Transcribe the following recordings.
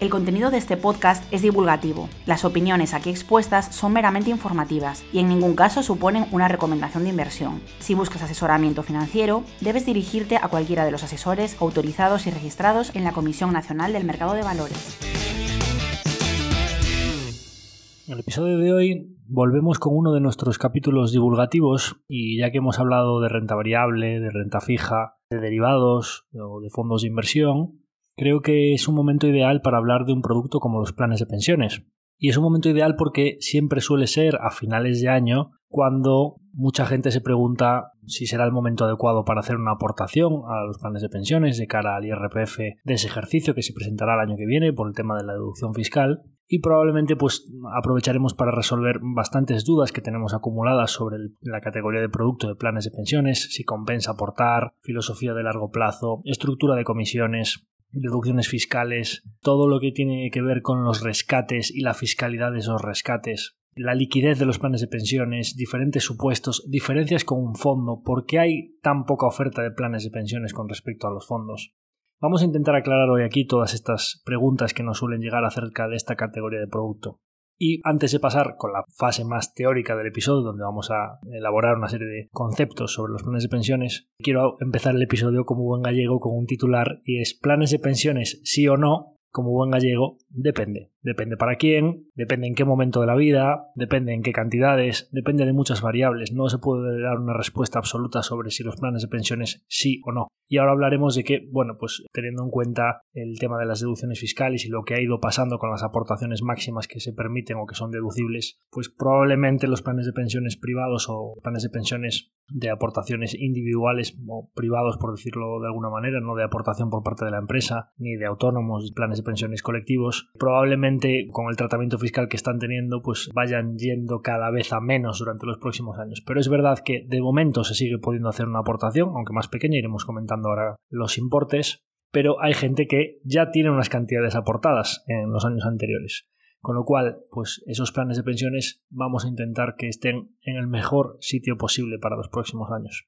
El contenido de este podcast es divulgativo. Las opiniones aquí expuestas son meramente informativas y en ningún caso suponen una recomendación de inversión. Si buscas asesoramiento financiero, debes dirigirte a cualquiera de los asesores autorizados y registrados en la Comisión Nacional del Mercado de Valores. En el episodio de hoy volvemos con uno de nuestros capítulos divulgativos y ya que hemos hablado de renta variable, de renta fija, de derivados o de fondos de inversión, creo que es un momento ideal para hablar de un producto como los planes de pensiones. Y es un momento ideal porque siempre suele ser a finales de año cuando mucha gente se pregunta si será el momento adecuado para hacer una aportación a los planes de pensiones de cara al IRPF de ese ejercicio que se presentará el año que viene por el tema de la deducción fiscal y probablemente pues aprovecharemos para resolver bastantes dudas que tenemos acumuladas sobre la categoría de producto de planes de pensiones, si compensa aportar, filosofía de largo plazo, estructura de comisiones, deducciones fiscales, todo lo que tiene que ver con los rescates y la fiscalidad de esos rescates, la liquidez de los planes de pensiones, diferentes supuestos, diferencias con un fondo, por qué hay tan poca oferta de planes de pensiones con respecto a los fondos. Vamos a intentar aclarar hoy aquí todas estas preguntas que nos suelen llegar acerca de esta categoría de producto. Y antes de pasar con la fase más teórica del episodio, donde vamos a elaborar una serie de conceptos sobre los planes de pensiones, quiero empezar el episodio como buen gallego con un titular y es planes de pensiones sí o no, como buen gallego, depende. Depende para quién, depende en qué momento de la vida, depende en qué cantidades, depende de muchas variables. No se puede dar una respuesta absoluta sobre si los planes de pensiones sí o no. Y ahora hablaremos de que, bueno, pues teniendo en cuenta el tema de las deducciones fiscales y lo que ha ido pasando con las aportaciones máximas que se permiten o que son deducibles, pues probablemente los planes de pensiones privados o planes de pensiones de aportaciones individuales o privados, por decirlo de alguna manera, no de aportación por parte de la empresa, ni de autónomos, planes de pensiones colectivos, probablemente con el tratamiento fiscal que están teniendo, pues vayan yendo cada vez a menos durante los próximos años. Pero es verdad que de momento se sigue pudiendo hacer una aportación, aunque más pequeña, iremos comentando ahora los importes, pero hay gente que ya tiene unas cantidades aportadas en los años anteriores. Con lo cual, pues esos planes de pensiones vamos a intentar que estén en el mejor sitio posible para los próximos años.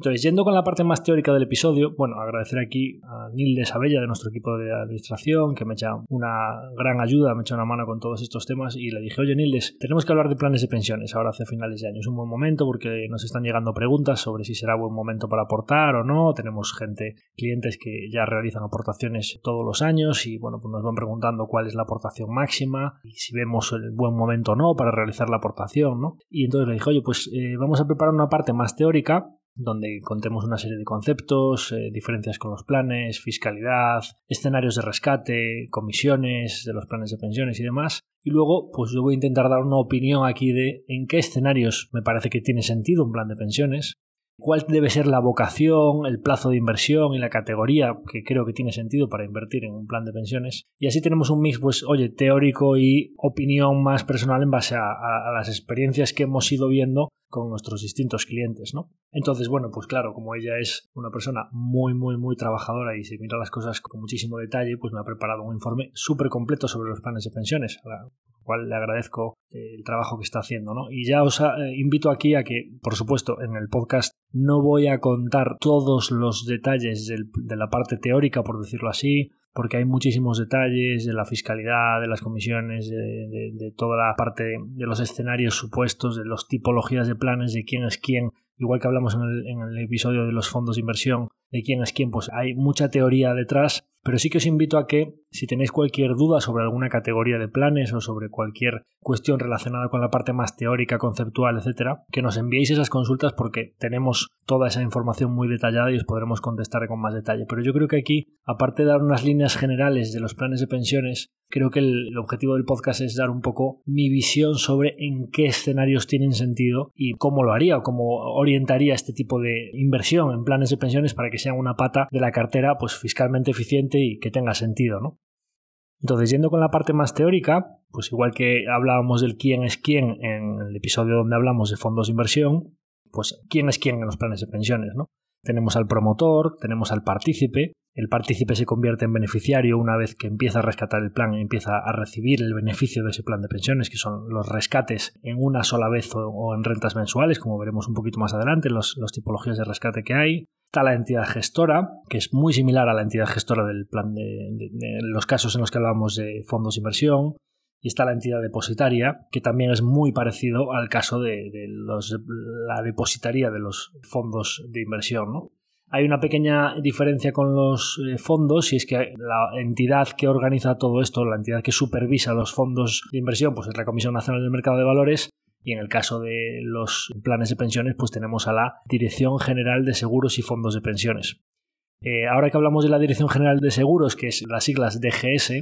Entonces, yendo con la parte más teórica del episodio, bueno, agradecer aquí a Nilde Sabella de nuestro equipo de administración, que me echa una gran ayuda, me echa una mano con todos estos temas y le dije, oye Nildes, tenemos que hablar de planes de pensiones ahora hacia finales de año. Es un buen momento porque nos están llegando preguntas sobre si será buen momento para aportar o no. Tenemos gente, clientes que ya realizan aportaciones todos los años y bueno, pues nos van preguntando cuál es la aportación máxima y si vemos el buen momento o no para realizar la aportación, ¿no? Y entonces le dije, oye, pues eh, vamos a preparar una parte más teórica donde contemos una serie de conceptos, eh, diferencias con los planes, fiscalidad, escenarios de rescate, comisiones de los planes de pensiones y demás. Y luego, pues yo voy a intentar dar una opinión aquí de en qué escenarios me parece que tiene sentido un plan de pensiones, cuál debe ser la vocación, el plazo de inversión y la categoría que creo que tiene sentido para invertir en un plan de pensiones. Y así tenemos un mix, pues, oye, teórico y opinión más personal en base a, las experiencias que hemos ido viendo con nuestros distintos clientes, ¿no? Entonces, bueno, pues claro, como ella es una persona muy, muy, muy trabajadora y se mira las cosas con muchísimo detalle, pues me ha preparado un informe súper completo sobre los planes de pensiones, a lo cual le agradezco el trabajo que está haciendo, ¿no? Y ya os eh, invito aquí a que, por supuesto, en el podcast no voy a contar todos los detalles de la parte teórica, por decirlo así, porque hay muchísimos detalles de la fiscalidad, de las comisiones, de, toda la parte de, los escenarios supuestos, de las tipologías de planes, de quién es quién igual que hablamos en el, en el episodio de los fondos de inversión, de quién es quién, pues hay mucha teoría detrás, pero sí que os invito a que, si tenéis cualquier duda sobre alguna categoría de planes o sobre cualquier cuestión relacionada con la parte más teórica, conceptual, etcétera, que nos enviéis esas consultas porque tenemos toda esa información muy detallada y os podremos contestar con más detalle. Pero yo creo que aquí, aparte de dar unas líneas generales de los planes de pensiones, creo que el, objetivo del podcast es dar un poco mi visión sobre en qué escenarios tienen sentido y cómo lo haría o cómo orientaría este tipo de inversión en planes de pensiones para que sean una pata de la cartera pues fiscalmente eficiente y que tenga sentido, ¿no? Entonces, yendo con la parte más teórica, pues igual que hablábamos del quién es quién en el episodio donde hablamos de fondos de inversión, pues quién es quién en los planes de pensiones, ¿no? Tenemos al promotor, tenemos al partícipe, el partícipe se convierte en beneficiario una vez que empieza a rescatar el plan empieza a recibir el beneficio de ese plan de pensiones, que son los rescates en una sola vez o, en rentas mensuales, como veremos un poquito más adelante, las tipologías de rescate que hay. Está la entidad gestora, que es muy similar a la entidad gestora del plan de, los casos en los que hablábamos de fondos de inversión. Y está la entidad depositaria, que también es muy parecido al caso de, la depositaria de los fondos de inversión. ¿no? Hay una pequeña diferencia con los eh, fondos y es que la entidad que organiza todo esto, la entidad que supervisa los fondos de inversión, pues es la Comisión Nacional del Mercado de Valores y en el caso de los planes de pensiones, pues tenemos a la Dirección General de Seguros y Fondos de Pensiones. Eh, ahora que hablamos de la Dirección General de Seguros, que es las siglas DGS,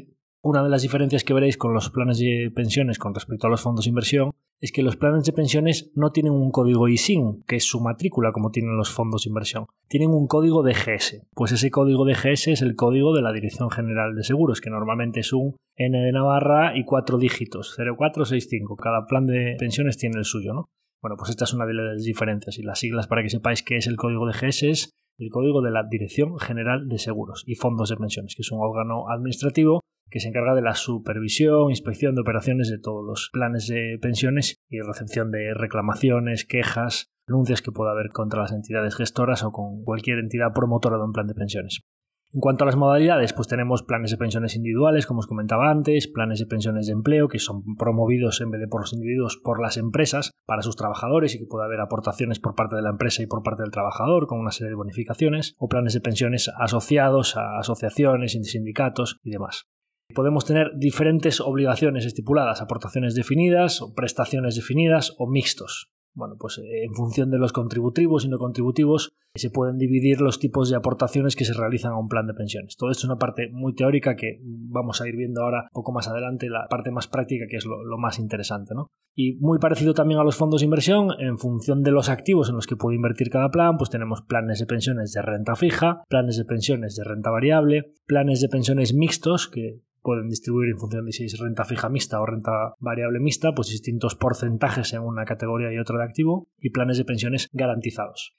una de las diferencias que veréis con los planes de pensiones con respecto a los fondos de inversión es que los planes de pensiones no tienen un código ISIN, que es su matrícula como tienen los fondos de inversión. Tienen un código DGS. Pues ese código DGS es el código de la Dirección General de Seguros, que normalmente es un N de Navarra y cuatro dígitos, 0465. Cada plan de pensiones tiene el suyo, ¿no? Bueno, pues esta es una de las diferencias y las siglas para que sepáis qué es el código DGS es el código de la Dirección General de Seguros y Fondos de Pensiones, que es un órgano administrativo que se encarga de la supervisión, inspección de operaciones de todos los planes de pensiones y recepción de reclamaciones, quejas, denuncias que pueda haber contra las entidades gestoras o con cualquier entidad promotora de un plan de pensiones. En cuanto a las modalidades, pues tenemos planes de pensiones individuales, como os comentaba antes, planes de pensiones de empleo, que son promovidos en vez de por los individuos por las empresas para sus trabajadores y que puede haber aportaciones por parte de la empresa y por parte del trabajador con una serie de bonificaciones, o planes de pensiones asociados a asociaciones, sindicatos y demás. Podemos tener diferentes obligaciones estipuladas, aportaciones definidas, o prestaciones definidas o mixtos. Bueno, pues eh, en función de los contributivos y no contributivos se pueden dividir los tipos de aportaciones que se realizan a un plan de pensiones. Todo esto es una parte muy teórica que vamos a ir viendo ahora un poco más adelante, la parte más práctica que es lo, más interesante. ¿no? Y muy parecido también a los fondos de inversión, en función de los activos en los que puede invertir cada plan, pues tenemos planes de pensiones de renta fija, planes de pensiones de renta variable, planes de pensiones mixtos, que pueden distribuir en función de si es renta fija mixta o renta variable mixta, pues distintos porcentajes en una categoría y otra de activo y planes de pensiones garantizados.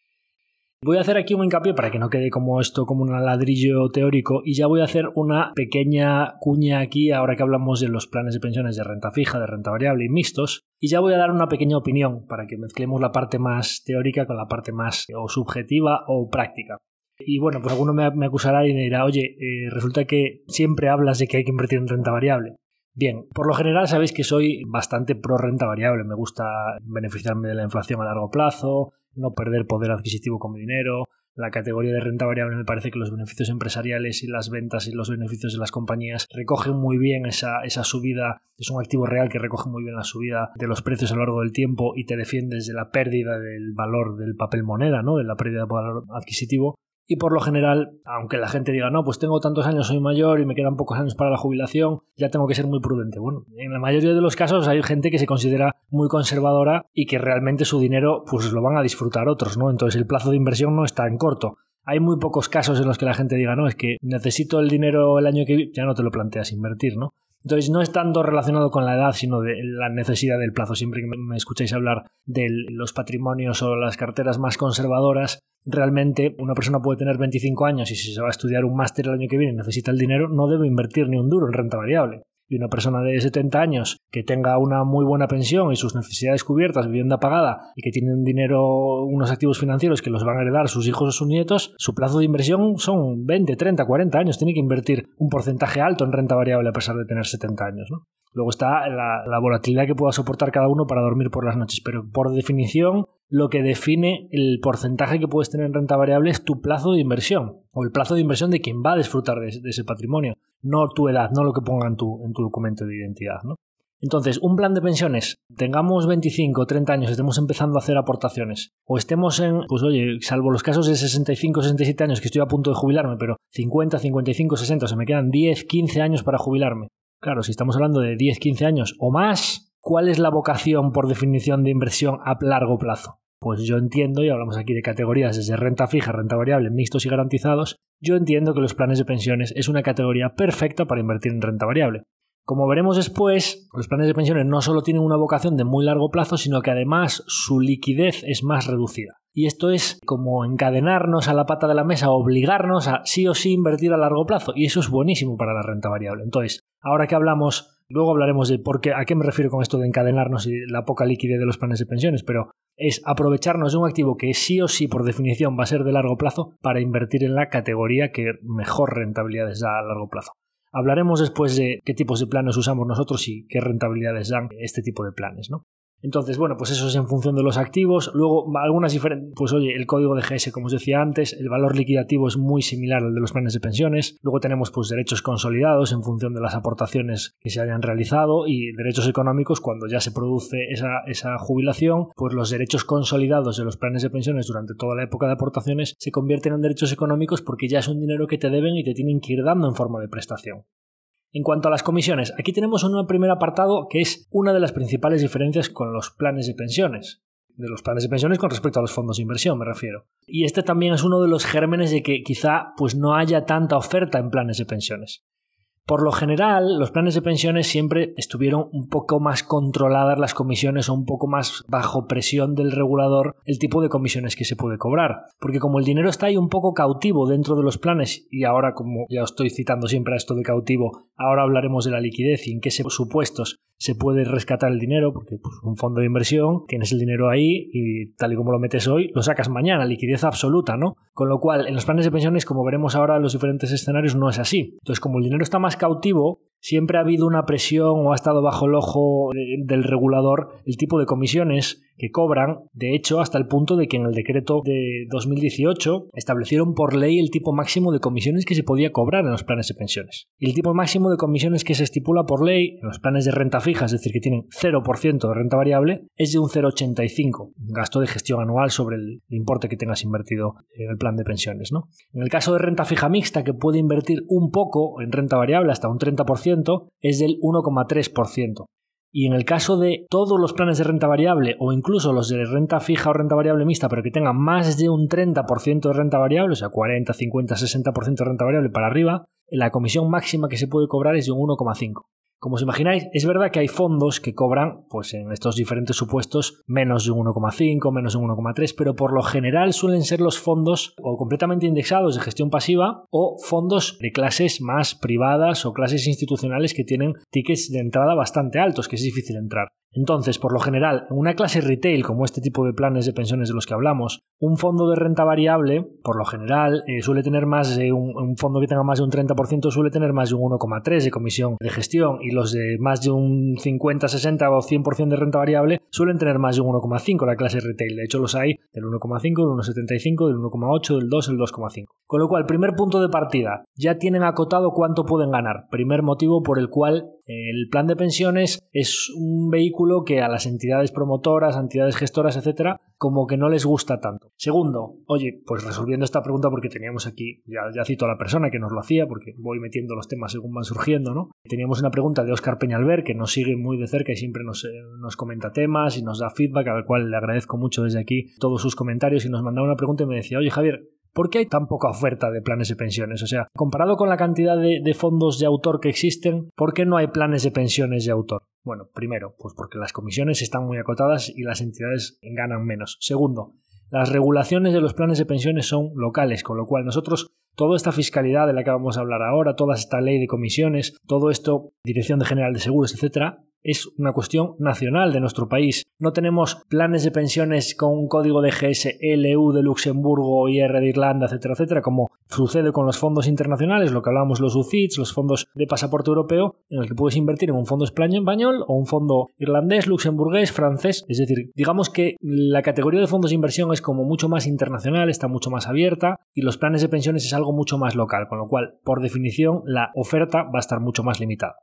Voy a hacer aquí un hincapié para que no quede como esto como un ladrillo teórico y ya voy a hacer una pequeña cuña aquí ahora que hablamos de los planes de pensiones de renta fija, de renta variable y mixtos y ya voy a dar una pequeña opinión para que mezclemos la parte más teórica con la parte más o subjetiva o práctica. Y bueno, pues alguno me, acusará y me dirá, oye, eh, resulta que siempre hablas de que hay que invertir en renta variable. Bien, por lo general sabéis que soy bastante pro renta variable. Me gusta beneficiarme de la inflación a largo plazo, no perder poder adquisitivo con mi dinero. La categoría de renta variable me parece que los beneficios empresariales y las ventas y los beneficios de las compañías recogen muy bien esa, esa subida. Es un activo real que recoge muy bien la subida de los precios a lo largo del tiempo y te defiendes de la pérdida del valor del papel moneda, ¿no? de la pérdida de valor adquisitivo y por lo general, aunque la gente diga, no, pues tengo tantos años, soy mayor y me quedan pocos años para la jubilación, ya tengo que ser muy prudente. Bueno, en la mayoría de los casos hay gente que se considera muy conservadora y que realmente su dinero pues lo van a disfrutar otros, ¿no? Entonces el plazo de inversión no está en corto. Hay muy pocos casos en los que la gente diga, no, es que necesito el dinero el año que ya no te lo planteas invertir, ¿no? Entonces no es tanto relacionado con la edad, sino de la necesidad del plazo. Siempre que me escucháis hablar de los patrimonios o las carteras más conservadoras, realmente una persona puede tener 25 años y si se va a estudiar un máster el año que viene y necesita el dinero, no debe invertir ni un duro en renta variable y una persona de 70 años que tenga una muy buena pensión y sus necesidades cubiertas, vivienda pagada y que tiene un dinero, unos activos financieros que los van a heredar sus hijos o sus nietos, su plazo de inversión son 20, 30, 40 años. Tiene que invertir un porcentaje alto en renta variable a pesar de tener 70 años. Luego está la, volatilidad que pueda soportar cada uno para dormir por las noches, pero por definición lo que define el porcentaje que puedes tener en renta variable es tu plazo de inversión o el plazo de inversión de quien va a disfrutar de, ese patrimonio, no tu edad, no lo que ponga en tu, en tu documento de identidad. ¿no? Entonces, un plan de pensiones, tengamos 25 o 30 años, estemos empezando a hacer aportaciones, o estemos en, pues oye, salvo los casos de 65 o 67 años que estoy a punto de jubilarme, pero 50, 55, 60, o sea, me quedan 10, 15 años para jubilarme. Claro, si estamos hablando de 10, 15 años o más, ¿cuál es la vocación por definición de inversión a largo plazo? Pues yo entiendo, y hablamos aquí de categorías desde renta fija, renta variable, mixtos y garantizados, yo entiendo que los planes de pensiones es una categoría perfecta para invertir en renta variable. Como veremos después, los planes de pensiones no solo tienen una vocación de muy largo plazo, sino que además su liquidez es más reducida. Y esto es como encadenarnos a la pata de la mesa, obligarnos a sí o sí invertir a largo plazo. Y eso es buenísimo para la renta variable. Entonces, ahora que hablamos, luego hablaremos de por qué, a qué me refiero con esto de encadenarnos y la poca liquidez de los planes de pensiones, pero es aprovecharnos de un activo que sí o sí por definición va a ser de largo plazo para invertir en la categoría que mejor rentabilidad da a largo plazo. Hablaremos después de qué tipos de planes usamos nosotros y qué rentabilidades dan este tipo de planes, ¿no? Entonces, bueno, pues eso es en función de los activos. Luego, algunas diferentes, pues oye, el código de GS, como os decía antes, el valor liquidativo es muy similar al de los planes de pensiones. Luego tenemos pues derechos consolidados en función de las aportaciones que se hayan realizado y derechos económicos cuando ya se produce esa, esa jubilación, pues los derechos consolidados de los planes de pensiones durante toda la época de aportaciones se convierten en derechos económicos porque ya es un dinero que te deben y te tienen que ir dando en forma de prestación. En cuanto a las comisiones, aquí tenemos un primer apartado que es una de las principales diferencias con los planes de pensiones. De los planes de pensiones con respecto a los fondos de inversión, me refiero. Y este también es uno de los gérmenes de que quizá pues, no haya tanta oferta en planes de pensiones. Por lo general, los planes de pensiones siempre estuvieron un poco más controladas las comisiones o un poco más bajo presión del regulador el tipo de comisiones que se puede cobrar. Porque como el dinero está ahí un poco cautivo dentro de los planes, y ahora como ya os estoy citando siempre a esto de cautivo, ahora hablaremos de la liquidez y en qué supuestos se puede rescatar el dinero, porque pues, un fondo de inversión, tienes el dinero ahí y tal y como lo metes hoy, lo sacas mañana, liquidez absoluta, ¿no? Con lo cual, en los planes de pensiones, como veremos ahora en los diferentes escenarios, no es así. Entonces, como el dinero está más cautivo, siempre ha habido una presión o ha estado bajo el ojo del regulador el tipo de comisiones que cobran, de hecho, hasta el punto de que en el decreto de 2018 establecieron por ley el tipo máximo de comisiones que se podía cobrar en los planes de pensiones. Y el tipo máximo de comisiones que se estipula por ley en los planes de renta fija, es decir, que tienen 0% de renta variable, es de un 0,85, gasto de gestión anual sobre el importe que tengas invertido en el plan de pensiones. ¿no? En el caso de renta fija mixta, que puede invertir un poco en renta variable, hasta un 30%, es del 1,3%. Y en el caso de todos los planes de renta variable o incluso los de renta fija o renta variable mixta, pero que tengan más de un 30% de renta variable, o sea, 40, 50, 60% de renta variable para arriba, la comisión máxima que se puede cobrar es de un 1,5. Como os imagináis, es verdad que hay fondos que cobran, pues en estos diferentes supuestos, menos de un 1,5, menos de un 1,3, pero por lo general suelen ser los fondos o completamente indexados de gestión pasiva o fondos de clases más privadas o clases institucionales que tienen tickets de entrada bastante altos, que es difícil entrar. Entonces, por lo general, en una clase retail como este tipo de planes de pensiones de los que hablamos, un fondo de renta variable, por lo general, eh, suele tener más de un, fondo que tenga más de un 30% suele tener más de un 1,3 de comisión de gestión y los de más de un 50, 60 o 100% de renta variable suelen tener más de un 1,5 la clase retail. De hecho, los hay del 1,5, del 1,75, del 1,8, del 2, el 2,5. Con lo cual, primer punto de partida, ya tienen acotado cuánto pueden ganar. Primer motivo por el cual el plan de pensiones es un vehículo que a las entidades promotoras, entidades gestoras, etcétera, como que no les gusta tanto. Segundo, oye, pues resolviendo esta pregunta porque teníamos aquí, ya, cito a la persona que nos lo hacía, porque voy metiendo los temas según van surgiendo, ¿no? Teníamos una pregunta de Oscar Peñalver que nos sigue muy de cerca y siempre nos, eh, nos comenta temas y nos da feedback, al cual le agradezco mucho desde aquí todos sus comentarios y nos mandaba una pregunta y me decía, oye Javier, ¿Por qué hay tan poca oferta de planes de pensiones? O sea, comparado con la cantidad de, fondos de autor que existen, ¿por qué no hay planes de pensiones de autor? Bueno, primero, pues porque las comisiones están muy acotadas y las entidades ganan menos. Segundo, las regulaciones de los planes de pensiones son locales, con lo cual nosotros toda esta fiscalidad de la que vamos a hablar ahora, toda esta ley de comisiones, todo esto, Dirección de General de Seguros, etcétera, es una cuestión nacional de nuestro país. No tenemos planes de pensiones con un código de GSLU de Luxemburgo, IR de Irlanda, etcétera, etcétera, como sucede con los fondos internacionales, lo que hablamos los UCITS, los fondos de pasaporte europeo, en el que puedes invertir en un fondo español o un fondo irlandés, luxemburgués, francés. Es decir, digamos que la categoría de fondos de inversión es como mucho más internacional, está mucho más abierta y los planes de pensiones es algo mucho más local, con lo cual, por definición, la oferta va a estar mucho más limitada.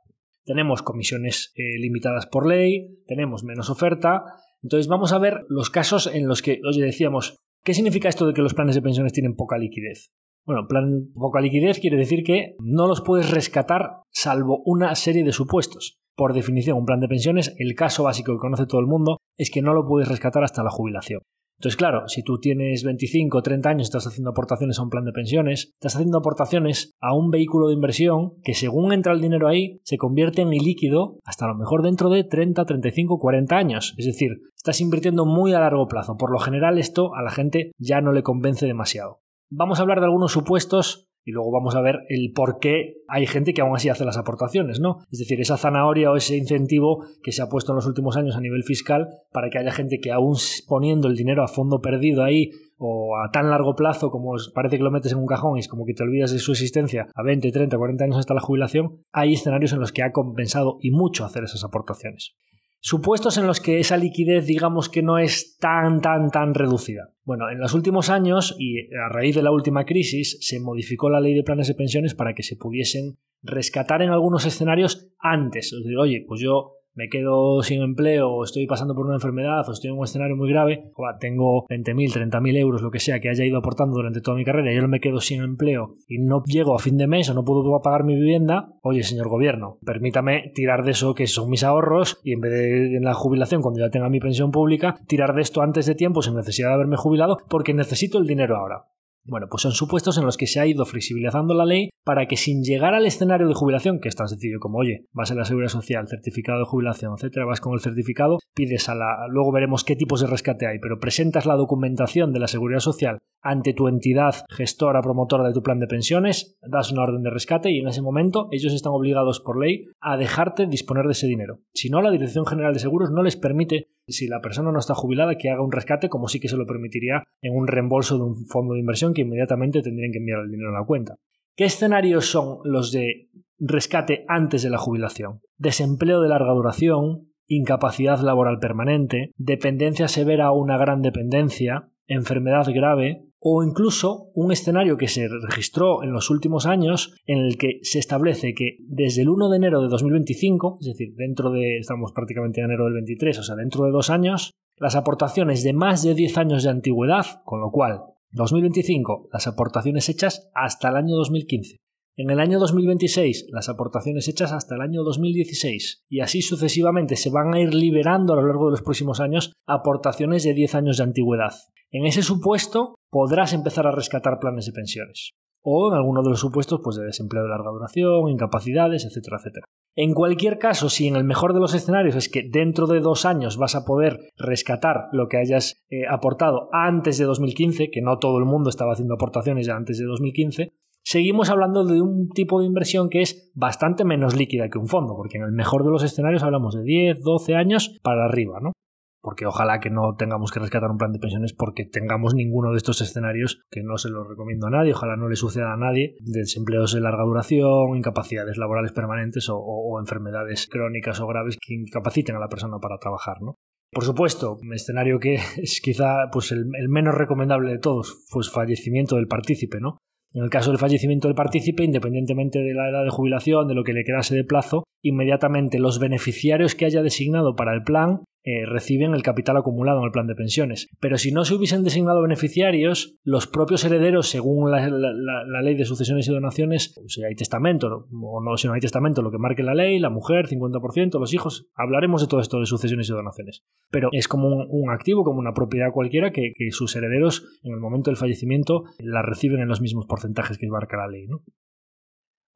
Tenemos comisiones eh, limitadas por ley, tenemos menos oferta. Entonces vamos a ver los casos en los que, oye, decíamos, ¿qué significa esto de que los planes de pensiones tienen poca liquidez? Bueno, plan poca liquidez quiere decir que no los puedes rescatar salvo una serie de supuestos. Por definición, un plan de pensiones, el caso básico que conoce todo el mundo es que no lo puedes rescatar hasta la jubilación. Entonces, claro, si tú tienes 25 o 30 años y estás haciendo aportaciones a un plan de pensiones, estás haciendo aportaciones a un vehículo de inversión que según entra el dinero ahí, se convierte en ilíquido hasta a lo mejor dentro de 30, 35, 40 años. Es decir, estás invirtiendo muy a largo plazo. Por lo general esto a la gente ya no le convence demasiado. Vamos a hablar de algunos supuestos y luego vamos a ver el por qué hay gente que aún así hace las aportaciones, ¿no? Es decir, esa zanahoria o ese incentivo que se ha puesto en los últimos años a nivel fiscal para que haya gente que aún poniendo el dinero a fondo perdido ahí o a tan largo plazo como parece que lo metes en un cajón y es como que te olvidas de su existencia a 20, 30, 40 años hasta la jubilación, hay escenarios en los que ha compensado y mucho hacer esas aportaciones. Supuestos en los que esa liquidez digamos que no es tan, tan, tan reducida. Bueno, en los últimos años y a raíz de la última crisis se modificó la ley de planes de pensiones para que se pudiesen rescatar en algunos escenarios antes. oye, pues yo me quedo sin empleo o estoy pasando por una enfermedad o estoy en un escenario muy grave, o tengo 20.000, 30.000 euros, lo que sea, que haya ido aportando durante toda mi carrera y yo me quedo sin empleo y no llego a fin de mes o no puedo pagar mi vivienda, oye, señor gobierno, permítame tirar de eso que son mis ahorros y en vez de en la jubilación, cuando ya tenga mi pensión pública, tirar de esto antes de tiempo sin necesidad de haberme jubilado porque necesito el dinero ahora. Bueno, pues son supuestos en los que se ha ido flexibilizando la ley para que sin llegar al escenario de jubilación, que es tan sencillo como, oye, vas a la seguridad social, certificado de jubilación, etcétera, vas con el certificado, pides a la. Luego veremos qué tipos de rescate hay, pero presentas la documentación de la seguridad social ante tu entidad gestora, promotora de tu plan de pensiones, das una orden de rescate y en ese momento ellos están obligados por ley a dejarte disponer de ese dinero. Si no, la Dirección General de Seguros no les permite si la persona no está jubilada, que haga un rescate como sí que se lo permitiría en un reembolso de un fondo de inversión que inmediatamente tendrían que enviar el dinero a la cuenta. ¿Qué escenarios son los de rescate antes de la jubilación? Desempleo de larga duración, incapacidad laboral permanente, dependencia severa o una gran dependencia, enfermedad grave, o incluso un escenario que se registró en los últimos años en el que se establece que desde el 1 de enero de 2025, es decir, dentro de, estamos prácticamente en enero del 23, o sea, dentro de dos años, las aportaciones de más de 10 años de antigüedad, con lo cual 2025 las aportaciones hechas hasta el año 2015. En el año 2026 las aportaciones hechas hasta el año 2016 y así sucesivamente se van a ir liberando a lo largo de los próximos años aportaciones de 10 años de antigüedad. En ese supuesto podrás empezar a rescatar planes de pensiones o en alguno de los supuestos pues, de desempleo de larga duración, incapacidades, etcétera, etcétera. En cualquier caso, si en el mejor de los escenarios es que dentro de dos años vas a poder rescatar lo que hayas eh, aportado antes de 2015, que no todo el mundo estaba haciendo aportaciones ya antes de 2015, seguimos hablando de un tipo de inversión que es bastante menos líquida que un fondo, porque en el mejor de los escenarios hablamos de 10, 12 años para arriba, ¿no? Porque ojalá que no tengamos que rescatar un plan de pensiones porque tengamos ninguno de estos escenarios que no se los recomiendo a nadie, ojalá no le suceda a nadie, desempleos de larga duración, incapacidades laborales permanentes o, enfermedades crónicas o graves que incapaciten a la persona para trabajar, ¿no? Por supuesto, un escenario que es quizá pues el, el, menos recomendable de todos, pues fallecimiento del partícipe, ¿no? En el caso del fallecimiento del partícipe, independientemente de la edad de jubilación, de lo que le quedase de plazo, inmediatamente los beneficiarios que haya designado para el plan eh, reciben el capital acumulado en el plan de pensiones. Pero si no se hubiesen designado beneficiarios, los propios herederos, según la, ley de sucesiones y donaciones, si hay testamento o no, si no hay testamento, lo que marque la ley, la mujer, 50%, los hijos, hablaremos de todo esto de sucesiones y donaciones. Pero es como un, activo, como una propiedad cualquiera que, que, sus herederos, en el momento del fallecimiento, la reciben en los mismos porcentajes que marca la ley. ¿no?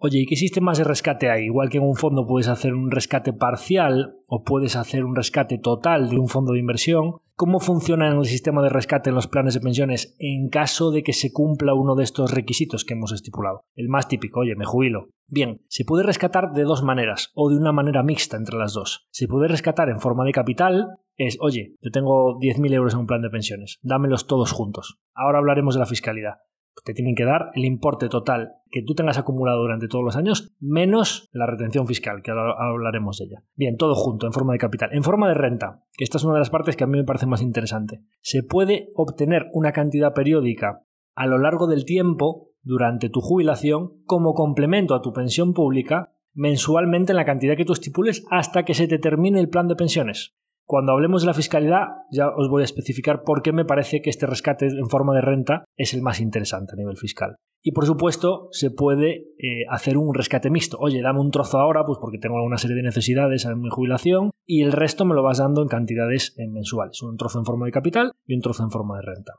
Oye, ¿y qué sistemas de rescate hay? Igual que en un fondo puedes hacer un rescate parcial o puedes hacer un rescate total de un fondo de inversión, ¿Cómo funciona en el sistema de rescate en los planes de pensiones en caso de que se cumpla uno de estos requisitos que hemos estipulado? El más típico, oye, me jubilo. Bien, se puede rescatar de dos maneras o de una manera mixta entre las dos. Se puede rescatar en forma de capital, es, oye, yo tengo 10.000 euros en un plan de pensiones, dámelos todos juntos. Ahora hablaremos de la fiscalidad te tienen que dar el importe total que tú tengas acumulado durante todos los años, menos la retención fiscal, que ahora hablaremos de ella. Bien, todo junto, en forma de capital. En forma de renta, que esta es una de las partes que a mí me parece más interesante. Se puede obtener una cantidad periódica a lo largo del tiempo, durante tu jubilación, como complemento a tu pensión pública, mensualmente en la cantidad que tú estipules hasta que se te termine el plan de pensiones. Cuando hablemos de la fiscalidad, ya os voy a especificar por qué me parece que este rescate en forma de renta es el más interesante a nivel fiscal. Y por supuesto, se puede eh, hacer un rescate mixto. Oye, dame un trozo ahora, pues porque tengo una serie de necesidades en mi jubilación, y el resto me lo vas dando en cantidades eh, mensuales. Un trozo en forma de capital y un trozo en forma de renta.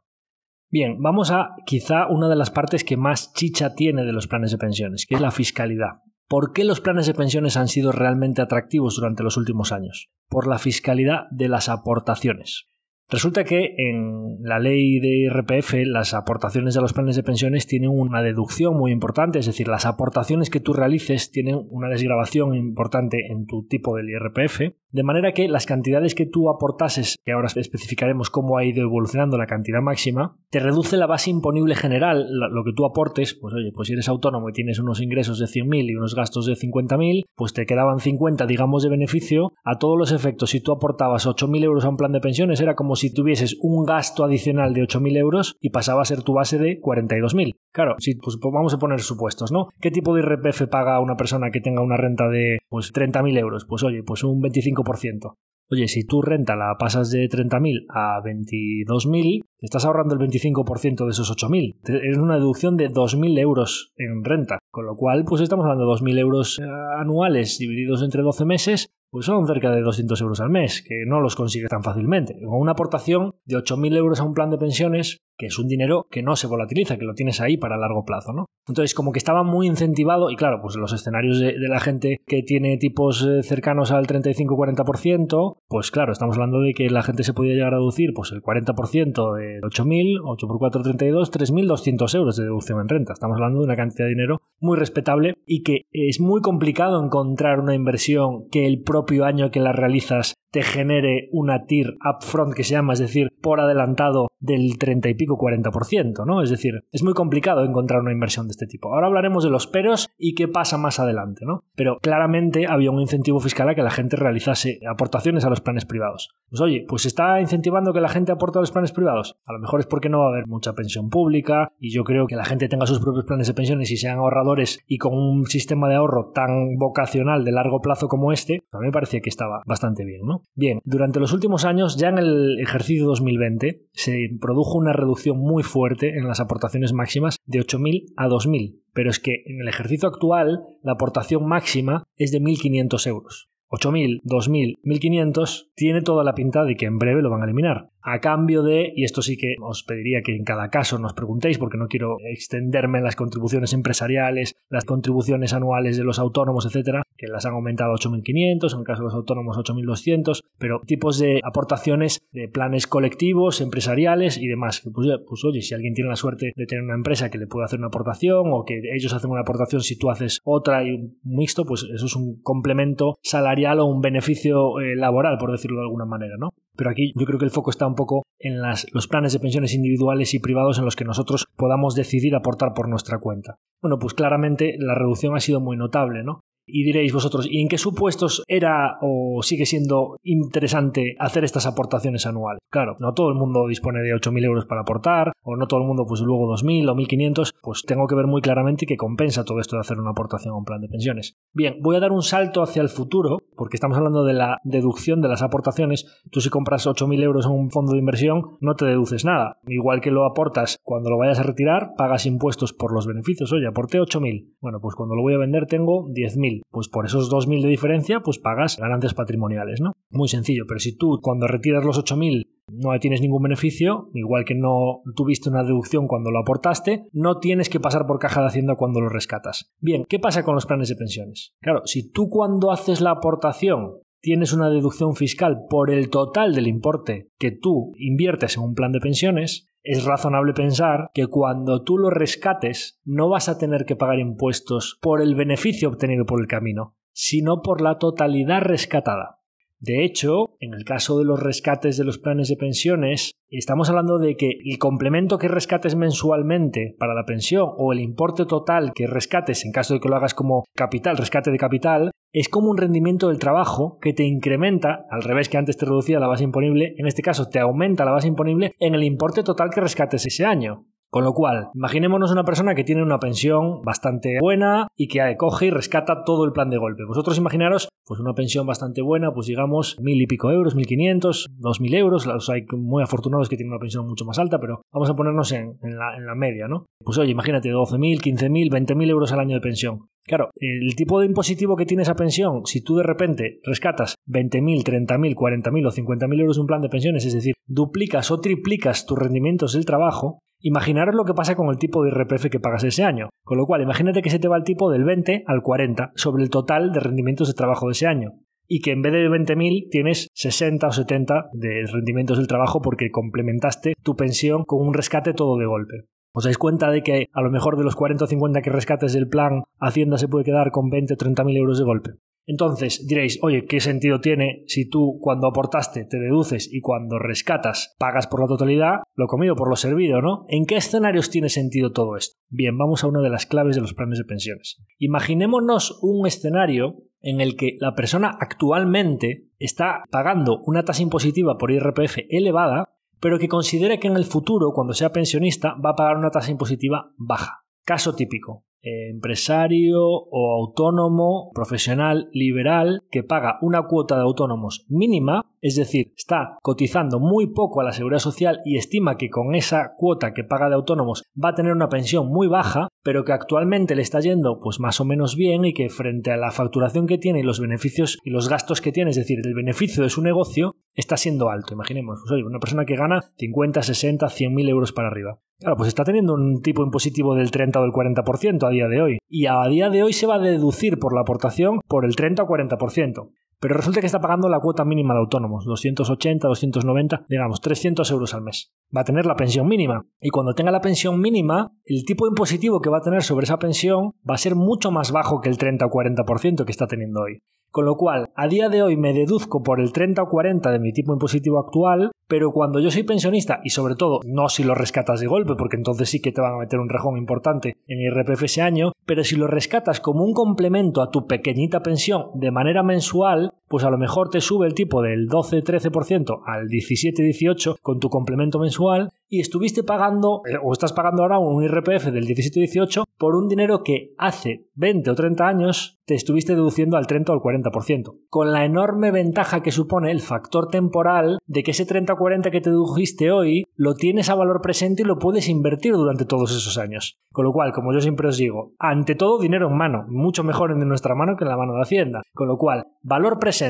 Bien, vamos a quizá una de las partes que más chicha tiene de los planes de pensiones, que es la fiscalidad. ¿Por qué los planes de pensiones han sido realmente atractivos durante los últimos años? Por la fiscalidad de las aportaciones. Resulta que en la ley de IRPF las aportaciones de los planes de pensiones tienen una deducción muy importante, es decir, las aportaciones que tú realices tienen una desgrabación importante en tu tipo del IRPF, de manera que las cantidades que tú aportases, que ahora especificaremos cómo ha ido evolucionando la cantidad máxima, te reduce la base imponible general, lo que tú aportes, pues oye, pues si eres autónomo y tienes unos ingresos de 100.000 y unos gastos de 50.000, pues te quedaban 50, digamos, de beneficio. A todos los efectos, si tú aportabas 8.000 euros a un plan de pensiones, era como si tuvieses un gasto adicional de 8.000 euros y pasaba a ser tu base de 42.000. Claro, si pues, pues, vamos a poner supuestos, ¿no? ¿Qué tipo de IRPF paga una persona que tenga una renta de pues 30.000 euros? Pues oye, pues un 25%. Oye, si tu renta la pasas de 30.000 a 22.000, te estás ahorrando el 25% de esos 8.000. Es una deducción de 2.000 euros en renta. Con lo cual, pues estamos hablando de 2.000 euros eh, anuales divididos entre 12 meses, pues son cerca de 200 euros al mes, que no los consigue tan fácilmente. Con una aportación de 8.000 euros a un plan de pensiones, que es un dinero que no se volatiliza, que lo tienes ahí para largo plazo, ¿no? Entonces, como que estaba muy incentivado, y claro, pues los escenarios de, la gente que tiene tipos eh, cercanos al 35-40%, pues claro, estamos hablando de que la gente se podía llegar a deducir pues el 40% de 8.000, 8 por 4, 32, 3.200 euros de deducción en renta. Estamos hablando de una cantidad de dinero muy respetable y que es muy complicado encontrar una inversión que el propio año que la realizas te genere una TIR upfront que se llama, es decir, por adelantado del 30 y pico 40%, ¿no? Es decir, es muy complicado encontrar una inversión de este tipo. Ahora hablaremos de los peros y qué pasa más adelante, ¿no? Pero claramente había un incentivo fiscal a que la gente realizase aportaciones a los planes privados. Pues oye, pues está incentivando que la gente aporte a los planes privados. A lo mejor es porque no va a haber mucha pensión pública y yo creo que la gente tenga sus propios planes de pensiones y sean ahorradores y con un sistema de ahorro tan vocacional de largo plazo como este, a mí me parecía que estaba bastante bien, ¿no? Bien, durante los últimos años, ya en el ejercicio 2020, se produjo una reducción muy fuerte en las aportaciones máximas de 8.000 a 2.000, pero es que en el ejercicio actual la aportación máxima es de 1.500 euros. 8.000, 2.000, 1.500, tiene toda la pinta de que en breve lo van a eliminar a cambio de, y esto sí que os pediría que en cada caso nos preguntéis, porque no quiero extenderme en las contribuciones empresariales, las contribuciones anuales de los autónomos, etcétera, que las han aumentado a 8.500, en el caso de los autónomos 8.200, pero tipos de aportaciones de planes colectivos, empresariales y demás. Pues, pues, oye, si alguien tiene la suerte de tener una empresa que le puede hacer una aportación o que ellos hacen una aportación si tú haces otra y un mixto, pues eso es un complemento salarial o un beneficio eh, laboral, por decirlo de alguna manera, ¿no? Pero aquí yo creo que el foco está un poco en los planes de pensiones individuales y privados en los que nosotros podamos decidir aportar por nuestra cuenta. Bueno, pues claramente la reducción ha sido muy notable, ¿no? Y diréis vosotros, ¿y en qué supuestos era o sigue siendo interesante hacer estas aportaciones anuales? Claro, no todo el mundo dispone de 8.000 euros para aportar, o no todo el mundo pues luego 2.000 o 1.500, pues tengo que ver muy claramente que compensa todo esto de hacer una aportación a un plan de pensiones. Bien, voy a dar un salto hacia el futuro, porque estamos hablando de la deducción de las aportaciones. Tú si compras 8.000 euros en un fondo de inversión, no te deduces nada. Igual que lo aportas cuando lo vayas a retirar, pagas impuestos por los beneficios. Oye, aporté 8.000. Bueno, pues cuando lo voy a vender tengo 10.000 pues por esos 2.000 de diferencia, pues pagas ganancias patrimoniales, ¿no? Muy sencillo, pero si tú cuando retiras los 8.000 no tienes ningún beneficio, igual que no tuviste una deducción cuando lo aportaste, no tienes que pasar por caja de hacienda cuando lo rescatas. Bien, ¿qué pasa con los planes de pensiones? Claro, si tú cuando haces la aportación tienes una deducción fiscal por el total del importe que tú inviertes en un plan de pensiones, es razonable pensar que cuando tú lo rescates no vas a tener que pagar impuestos por el beneficio obtenido por el camino, sino por la totalidad rescatada. De hecho, en el caso de los rescates de los planes de pensiones, estamos hablando de que el complemento que rescates mensualmente para la pensión o el importe total que rescates en caso de que lo hagas como capital, rescate de capital, es como un rendimiento del trabajo que te incrementa, al revés que antes te reducía la base imponible, en este caso te aumenta la base imponible en el importe total que rescates ese año. Con lo cual, imaginémonos una persona que tiene una pensión bastante buena y que coge y rescata todo el plan de golpe. Vosotros imaginaros, pues una pensión bastante buena, pues digamos mil y pico euros, mil quinientos, dos mil euros. Los hay muy afortunados que tienen una pensión mucho más alta, pero vamos a ponernos en, la, en la, media, ¿no? Pues oye, imagínate doce mil, quince mil, veinte mil euros al año de pensión. Claro, el tipo de impositivo que tiene esa pensión, si tú de repente rescatas 20.000, 30.000, 40.000 o 50.000 euros de un plan de pensiones, es decir, duplicas o triplicas tus rendimientos del trabajo, Imaginaros lo que pasa con el tipo de IRPF que pagas ese año. Con lo cual, imagínate que se te va el tipo del 20 al 40 sobre el total de rendimientos de trabajo de ese año. Y que en vez de 20.000 tienes 60 o 70 de rendimientos del trabajo porque complementaste tu pensión con un rescate todo de golpe. ¿Os dais cuenta de que a lo mejor de los 40 o 50 que rescates del plan, Hacienda se puede quedar con 20 o 30 mil euros de golpe? Entonces diréis, oye, ¿qué sentido tiene si tú cuando aportaste te deduces y cuando rescatas pagas por la totalidad, lo comido por lo servido, ¿no? ¿En qué escenarios tiene sentido todo esto? Bien, vamos a una de las claves de los planes de pensiones. Imaginémonos un escenario en el que la persona actualmente está pagando una tasa impositiva por IRPF elevada, pero que considere que en el futuro, cuando sea pensionista, va a pagar una tasa impositiva baja. Caso típico. Eh, empresario o autónomo, profesional, liberal, que paga una cuota de autónomos mínima, es decir, está cotizando muy poco a la seguridad social y estima que con esa cuota que paga de autónomos va a tener una pensión muy baja, pero que actualmente le está yendo pues más o menos bien y que frente a la facturación que tiene y los beneficios y los gastos que tiene, es decir, el beneficio de su negocio, está siendo alto. Imaginemos, pues, una persona que gana 50, 60, 100 mil euros para arriba. Claro, pues está teniendo un tipo impositivo del 30 o del 40% a día de hoy. Y a día de hoy se va a deducir por la aportación por el 30 o 40%. Pero resulta que está pagando la cuota mínima de autónomos, 280, 290, digamos, 300 euros al mes. Va a tener la pensión mínima. Y cuando tenga la pensión mínima, el tipo impositivo que va a tener sobre esa pensión va a ser mucho más bajo que el 30 o 40% que está teniendo hoy. Con lo cual, a día de hoy me deduzco por el 30 o 40 de mi tipo impositivo actual, pero cuando yo soy pensionista, y sobre todo no si lo rescatas de golpe, porque entonces sí que te van a meter un rejón importante en IRPF ese año, pero si lo rescatas como un complemento a tu pequeñita pensión de manera mensual, pues a lo mejor te sube el tipo del 12-13% al 17-18 con tu complemento mensual y estuviste pagando, eh, o estás pagando ahora un IRPF del 17-18 por un dinero que hace 20 o 30 años te estuviste deduciendo al 30 o al 40%, con la enorme ventaja que supone el factor temporal de que ese 30 o 40 que te dedujiste hoy lo tienes a valor presente y lo puedes invertir durante todos esos años. Con lo cual, como yo siempre os digo, ante todo dinero en mano, mucho mejor en nuestra mano que en la mano de Hacienda. Con lo cual, valor presente,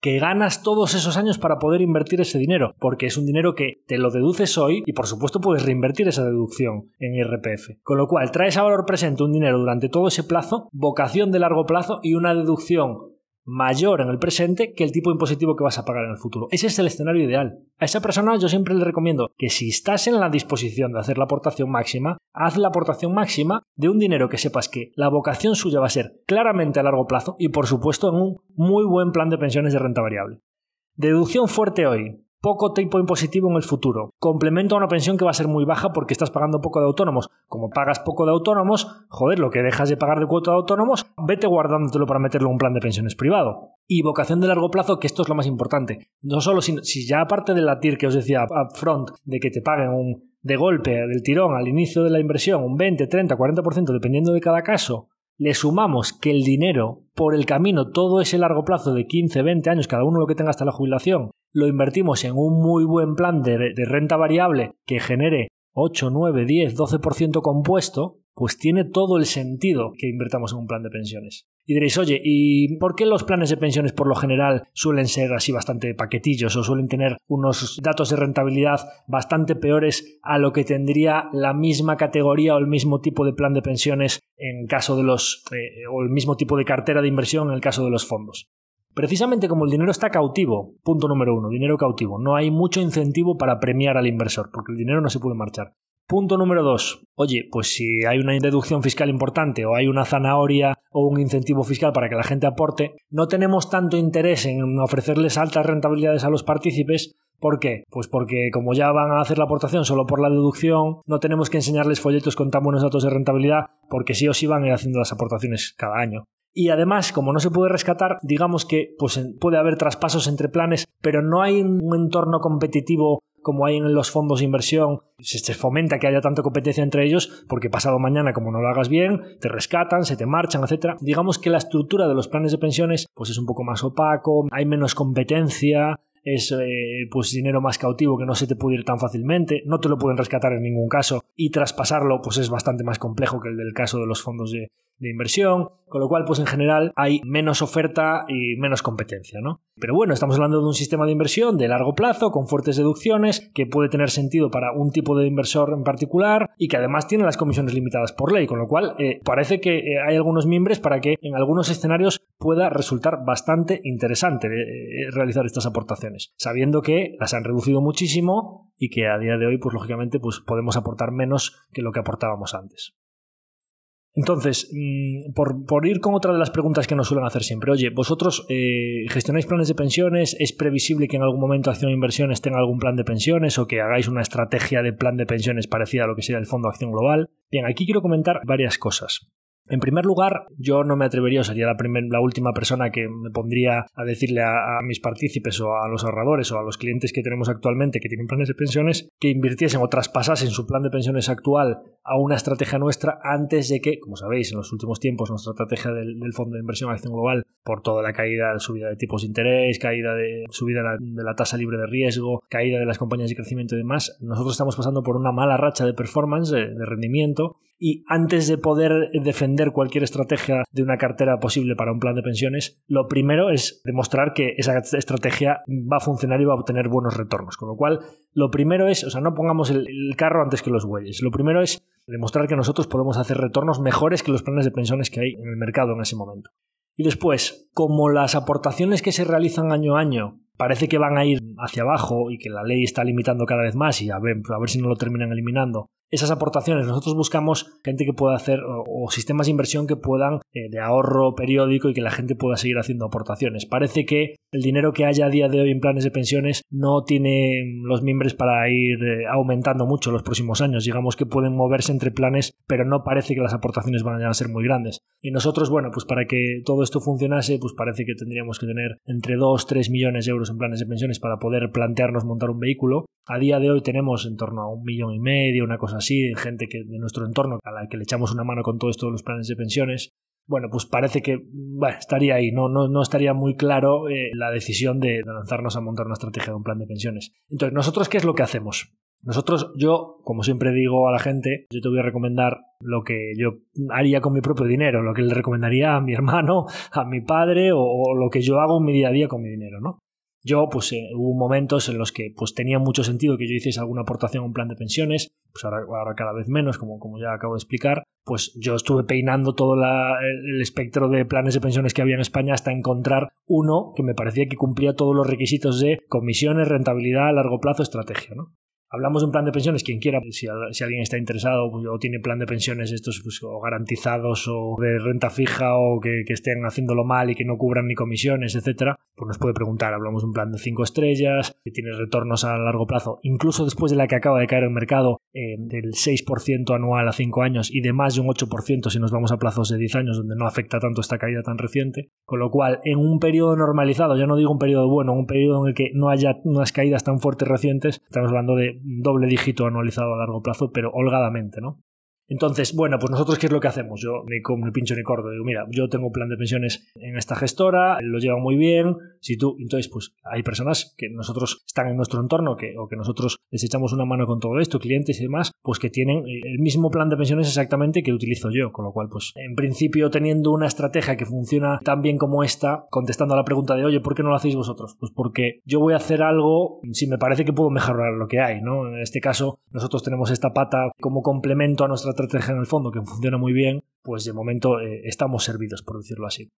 que ganas todos esos años para poder invertir ese dinero, porque es un dinero que te lo deduces hoy y por supuesto puedes reinvertir esa deducción en IRPF. Con lo cual, traes a valor presente un dinero durante todo ese plazo, vocación de largo plazo y una deducción mayor en el presente que el tipo impositivo que vas a pagar en el futuro. Ese es el escenario ideal. A esa persona yo siempre le recomiendo que si estás en la disposición de hacer la aportación máxima, haz la aportación máxima de un dinero que sepas que la vocación suya va a ser claramente a largo plazo y por supuesto en un muy buen plan de pensiones de renta variable. Deducción fuerte hoy poco tipo impositivo en el futuro. Complemento a una pensión que va a ser muy baja porque estás pagando poco de autónomos. Como pagas poco de autónomos, joder, lo que dejas de pagar de cuota de autónomos, vete guardándotelo para meterlo en un plan de pensiones privado. Y vocación de largo plazo, que esto es lo más importante. No solo si, ya aparte de la TIR que os decía upfront, de que te paguen un, de golpe, del tirón, al inicio de la inversión, un 20, 30, 40%, dependiendo de cada caso, le sumamos que el dinero por el camino, todo ese largo plazo de 15, 20 años, cada uno lo que tenga hasta la jubilación, lo invertimos en un muy buen plan de, renta variable que genere 8, 9, 10, 12% compuesto, pues tiene todo el sentido que invertamos en un plan de pensiones. Y diréis, oye, ¿y por qué los planes de pensiones por lo general suelen ser así bastante paquetillos o suelen tener unos datos de rentabilidad bastante peores a lo que tendría la misma categoría o el mismo tipo de plan de pensiones en caso de los, eh, o el mismo tipo de cartera de inversión en el caso de los fondos? Precisamente como el dinero está cautivo, punto número uno, dinero cautivo, no hay mucho incentivo para premiar al inversor, porque el dinero no se puede marchar. Punto número dos. Oye, pues si hay una deducción fiscal importante o hay una zanahoria o un incentivo fiscal para que la gente aporte, no tenemos tanto interés en ofrecerles altas rentabilidades a los partícipes ¿Por qué? Pues porque como ya van a hacer la aportación solo por la deducción, no tenemos que enseñarles folletos con tan buenos datos de rentabilidad, porque sí o sí van a ir haciendo las aportaciones cada año. Y además, como no se puede rescatar, digamos que pues, puede haber traspasos entre planes, pero no hay un entorno competitivo como hay en los fondos de inversión, se fomenta que haya tanta competencia entre ellos, porque pasado mañana, como no lo hagas bien, te rescatan, se te marchan, etc. Digamos que la estructura de los planes de pensiones pues es un poco más opaco, hay menos competencia, es eh, pues dinero más cautivo que no se te puede ir tan fácilmente, no te lo pueden rescatar en ningún caso y traspasarlo pues es bastante más complejo que el del caso de los fondos de, de inversión, con lo cual pues en general hay menos oferta y menos competencia, ¿no? Pero bueno, estamos hablando de un sistema de inversión de largo plazo con fuertes deducciones que puede tener sentido para un tipo de inversor en particular y que además tiene las comisiones limitadas por ley, con lo cual eh, parece que eh, hay algunos miembros para que en algunos escenarios pueda resultar bastante interesante eh, realizar estas aportaciones, sabiendo que las han reducido muchísimo y que a día de hoy pues lógicamente pues podemos aportar menos que lo que aportábamos antes. Entonces, mm, por, ir con otra de las preguntas que nos suelen hacer siempre, oye, vosotros eh, gestionáis planes de pensiones, ¿es previsible que en algún momento Acción Inversiones tenga algún plan de pensiones o que hagáis una estrategia de plan de pensiones parecida a lo que sería el Fondo Acción Global? Bien, aquí quiero comentar varias cosas. En primer lugar, yo no me atrevería, sería la, la última persona que me pondría a decirle a, mis partícipes o a los ahorradores o a los clientes que tenemos actualmente que tienen planes de pensiones que invirtiesen o traspasasen su plan de pensiones actual a una estrategia nuestra antes de que, como sabéis, en los últimos tiempos nuestra estrategia del, Fondo de Inversión Acción Global, por toda la caída, subida de tipos de interés, caída de subida de la tasa libre de riesgo, caída de las compañías de crecimiento y demás, nosotros estamos pasando por una mala racha de performance, de rendimiento, y antes de poder defender cualquier estrategia de una cartera posible para un plan de pensiones, lo primero es demostrar que esa estrategia va a funcionar y va a obtener buenos retornos. Con lo cual, lo primero es, o sea, no pongamos el, carro antes que los bueyes. Lo primero es demostrar que nosotros podemos hacer retornos mejores que los planes de pensiones que hay en el mercado en ese momento. Y después, como las aportaciones que se realizan año a año parece que van a ir hacia abajo y que la ley está limitando cada vez más y a ver, a ver si no lo terminan eliminando, esas aportaciones. Nosotros buscamos gente que pueda hacer o, sistemas de inversión que puedan eh, de ahorro periódico y que la gente pueda seguir haciendo aportaciones. Parece que el dinero que haya a día de hoy en planes de pensiones no tiene los miembros para ir eh, aumentando mucho los próximos años. Digamos que pueden moverse entre planes, pero no parece que las aportaciones van a ser muy grandes. Y nosotros, bueno, pues para que todo esto funcionase, pues parece que tendríamos que tener entre 2, 3 millones de euros en planes de pensiones para poder plantearnos montar un vehículo. A día de hoy tenemos en torno a un millón y medio, una cosa así, gente que de nuestro entorno a la que le echamos una mano con todo esto de los planes de pensiones. Bueno, pues parece que estaría ahí, no, no, no estaría muy claro eh, la decisión de, lanzarnos a montar una estrategia de un plan de pensiones. Entonces, ¿nosotros qué es lo que hacemos? Nosotros, yo, como siempre digo a la gente, yo te voy a recomendar lo que yo haría con mi propio dinero, lo que le recomendaría a mi hermano, a mi padre o, o lo que yo hago en mi día a día con mi dinero, ¿no? Yo, pues eh, hubo momentos en los que pues tenía mucho sentido que yo hiciese alguna aportación a un plan de pensiones, pues ahora, cada vez menos, como, como ya acabo de explicar, pues yo estuve peinando todo el espectro de planes de pensiones que había en España hasta encontrar uno que me parecía que cumplía todos los requisitos de comisiones, rentabilidad largo plazo, estrategia, ¿no? Hablamos de un plan de pensiones, quien quiera, si, alguien está interesado pues, o tiene plan de pensiones estos pues, o garantizados o de renta fija o que, estén haciéndolo mal y que no cubran ni comisiones, etcétera, pues nos puede preguntar. Hablamos de un plan de 5 estrellas, que tiene retornos a largo plazo, incluso después de la que acaba de caer el mercado, eh, del 6% anual a 5 años y de más de un 8% si nos vamos a plazos de 10 años, donde no afecta tanto esta caída tan reciente. Con lo cual, en un periodo normalizado, ya no digo un periodo bueno, un periodo en el que no haya unas caídas tan fuertes recientes, estamos hablando de doble dígito anualizado a largo plazo, pero holgadamente, ¿no? Entonces, bueno, pues nosotros qué es lo que hacemos? Yo ni, ni pincho ni corto. Digo, mira, yo tengo un plan de pensiones en esta gestora, lo lleva muy bien. Si tú, entonces, pues hay personas que nosotros están en nuestro entorno que, o que nosotros les echamos una mano con todo esto, clientes y demás, pues que tienen el mismo plan de pensiones exactamente que utilizo yo. Con lo cual, pues en principio, teniendo una estrategia que funciona tan bien como esta, contestando a la pregunta de, oye, ¿por qué no lo hacéis vosotros? Pues porque yo voy a hacer algo si me parece que puedo mejorar lo que hay, ¿no? En este caso, nosotros tenemos esta pata como complemento a nuestra estrategia en el fondo que funciona muy bien, pues de momento eh, estamos servidos, por decirlo así.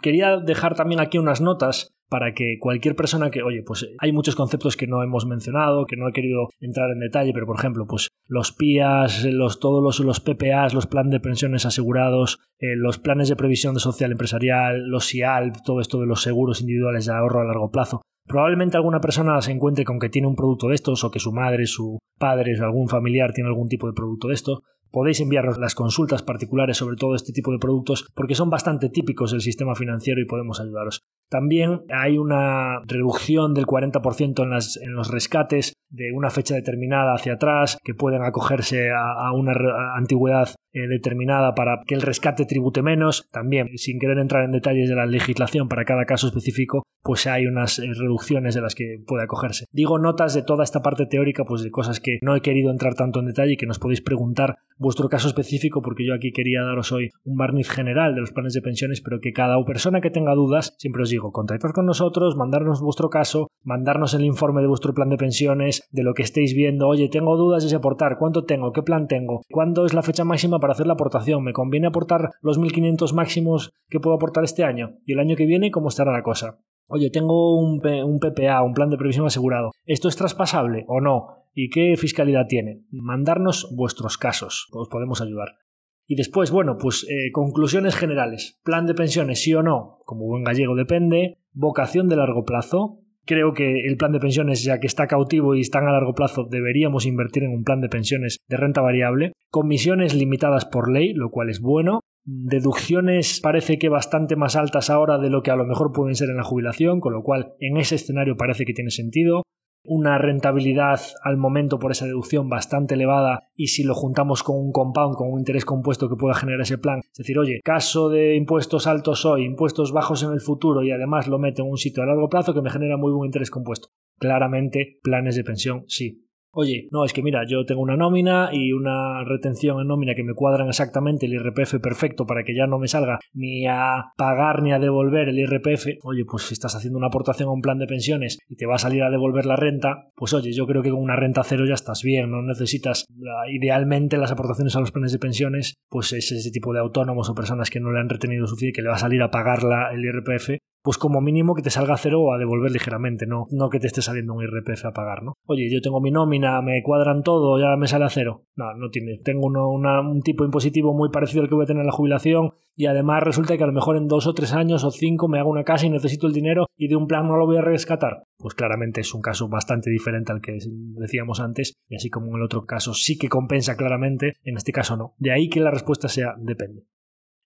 Quería dejar también aquí unas notas para que cualquier persona que, oye, pues hay muchos conceptos que no hemos mencionado, que no he querido entrar en detalle, pero por ejemplo, pues los PIAs, los, todos los, los PPAs, los planes de pensiones asegurados, eh, los planes de previsión social empresarial, los SIAL, todo esto de los seguros individuales de ahorro a largo plazo. Probablemente alguna persona se encuentre con que tiene un producto de estos o que su madre, su padre o algún familiar tiene algún tipo de producto de esto. Podéis enviarnos las consultas particulares sobre todo este tipo de productos porque son bastante típicos del sistema financiero y podemos ayudaros. También hay una reducción del 40% en, los rescates de una fecha determinada hacia atrás que pueden acogerse a, una antigüedad eh, determinada para que el rescate tribute menos. También, sin querer entrar en detalles de la legislación para cada caso específico, pues hay unas eh, reducciones de las que puede acogerse. Digo notas de toda esta parte teórica, pues de cosas que no he querido entrar tanto en detalle y que nos podéis preguntar vuestro caso específico, porque yo aquí quería daros hoy un barniz general de los planes de pensiones, pero que cada persona que tenga dudas, siempre os digo, contactad con nosotros, mandarnos vuestro caso, mandarnos el informe de vuestro plan de pensiones, de lo que estéis viendo, oye, tengo dudas de ese aportar, ¿cuánto tengo? ¿Qué plan tengo? ¿Cuándo es la fecha máxima para hacer la aportación? ¿Me conviene aportar los 1.500 máximos que puedo aportar este año? ¿Y el año que viene cómo estará la cosa? Oye, tengo un, un PPA, un plan de previsión asegurado. ¿Esto es traspasable o no? ¿Y qué fiscalidad tiene? Mandarnos vuestros casos, os podemos ayudar. Y después, bueno, pues eh, conclusiones generales. Plan de pensiones, sí o no, como buen gallego depende. Vocación de largo plazo. Creo que el plan de pensiones, ya que está cautivo y están a largo plazo, deberíamos invertir en un plan de pensiones de renta variable. Comisiones limitadas por ley, lo cual es bueno. Deducciones parece que bastante más altas ahora de lo que a lo mejor pueden ser en la jubilación, con lo cual en ese escenario parece que tiene sentido una rentabilidad al momento por esa deducción bastante elevada y si lo juntamos con un compound, con un interés compuesto que pueda generar ese plan, es decir, oye, caso de impuestos altos hoy, impuestos bajos en el futuro y además lo meto en un sitio a largo plazo que me genera muy buen interés compuesto. Claramente, planes de pensión sí. Oye, no, es que mira, yo tengo una nómina y una retención en nómina que me cuadran exactamente el IRPF perfecto para que ya no me salga ni a pagar ni a devolver el IRPF. Oye, pues si estás haciendo una aportación a un plan de pensiones y te va a salir a devolver la renta, pues oye, yo creo que con una renta cero ya estás bien, no necesitas idealmente las aportaciones a los planes de pensiones, pues es ese tipo de autónomos o personas que no le han retenido suficiente que le va a salir a pagar el IRPF, pues como mínimo que te salga a cero o a devolver ligeramente, no, no que te esté saliendo un IRPF a pagar, ¿no? Oye, yo tengo mi nómina, me cuadran todo, ya me sale a cero. No, no tiene. Tengo un tipo impositivo muy parecido al que voy a tener en la jubilación y además resulta que a lo mejor en dos o tres años o cinco me hago una casa y necesito el dinero y de un plan no lo voy a rescatar. Pues claramente es un caso bastante diferente al que decíamos antes y así como en el otro caso sí que compensa claramente, en este caso no. De ahí que la respuesta sea depende.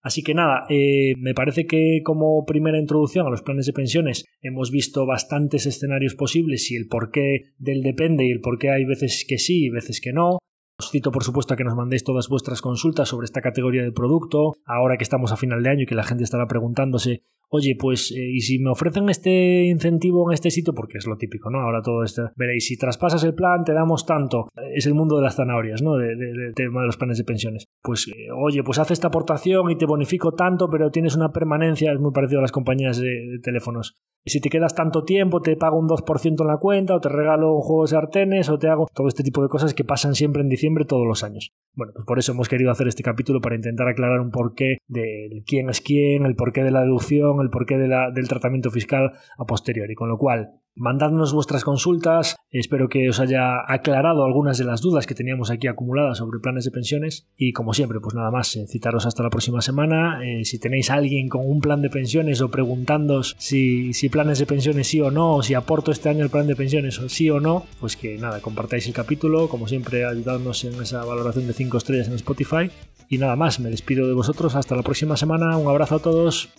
Así que nada, eh, me parece que como primera introducción a los planes de pensiones hemos visto bastantes escenarios posibles y el porqué del depende y el por qué hay veces que sí y veces que no. Os cito por supuesto a que nos mandéis todas vuestras consultas sobre esta categoría de producto, ahora que estamos a final de año y que la gente estará preguntándose oye, pues, eh, y si me ofrecen este incentivo en este sitio, porque es lo típico, ¿no? Ahora todo esto, veréis, si traspasas el plan, te damos tanto. Es el mundo de las zanahorias, ¿no? De, tema de los planes de pensiones. Pues, eh, oye, pues haz esta aportación y te bonifico tanto, pero tienes una permanencia, es muy parecido a las compañías de, teléfonos. Si te quedas tanto tiempo, te pago un 2% en la cuenta, o te regalo un juego de sartenes, o te hago todo este tipo de cosas que pasan siempre en diciembre todos los años. Bueno, pues por eso hemos querido hacer este capítulo para intentar aclarar un porqué de quién es quién, el porqué de la deducción, el porqué del tratamiento fiscal a posteriori. Con lo cual, mandadnos vuestras consultas. Espero que os haya aclarado algunas de las dudas que teníamos aquí acumuladas sobre planes de pensiones. Y como siempre, pues nada más, eh, citaros hasta la próxima semana. Eh, si tenéis a alguien con un plan de pensiones o preguntándoos si, si planes de pensiones sí o no, o si aporto este año el plan de pensiones sí o no, pues que nada, compartáis el capítulo. Como siempre, ayudadnos en esa valoración de 5 estrellas en Spotify. Y nada más, me despido de vosotros hasta la próxima semana. Un abrazo a todos.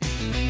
Thank you.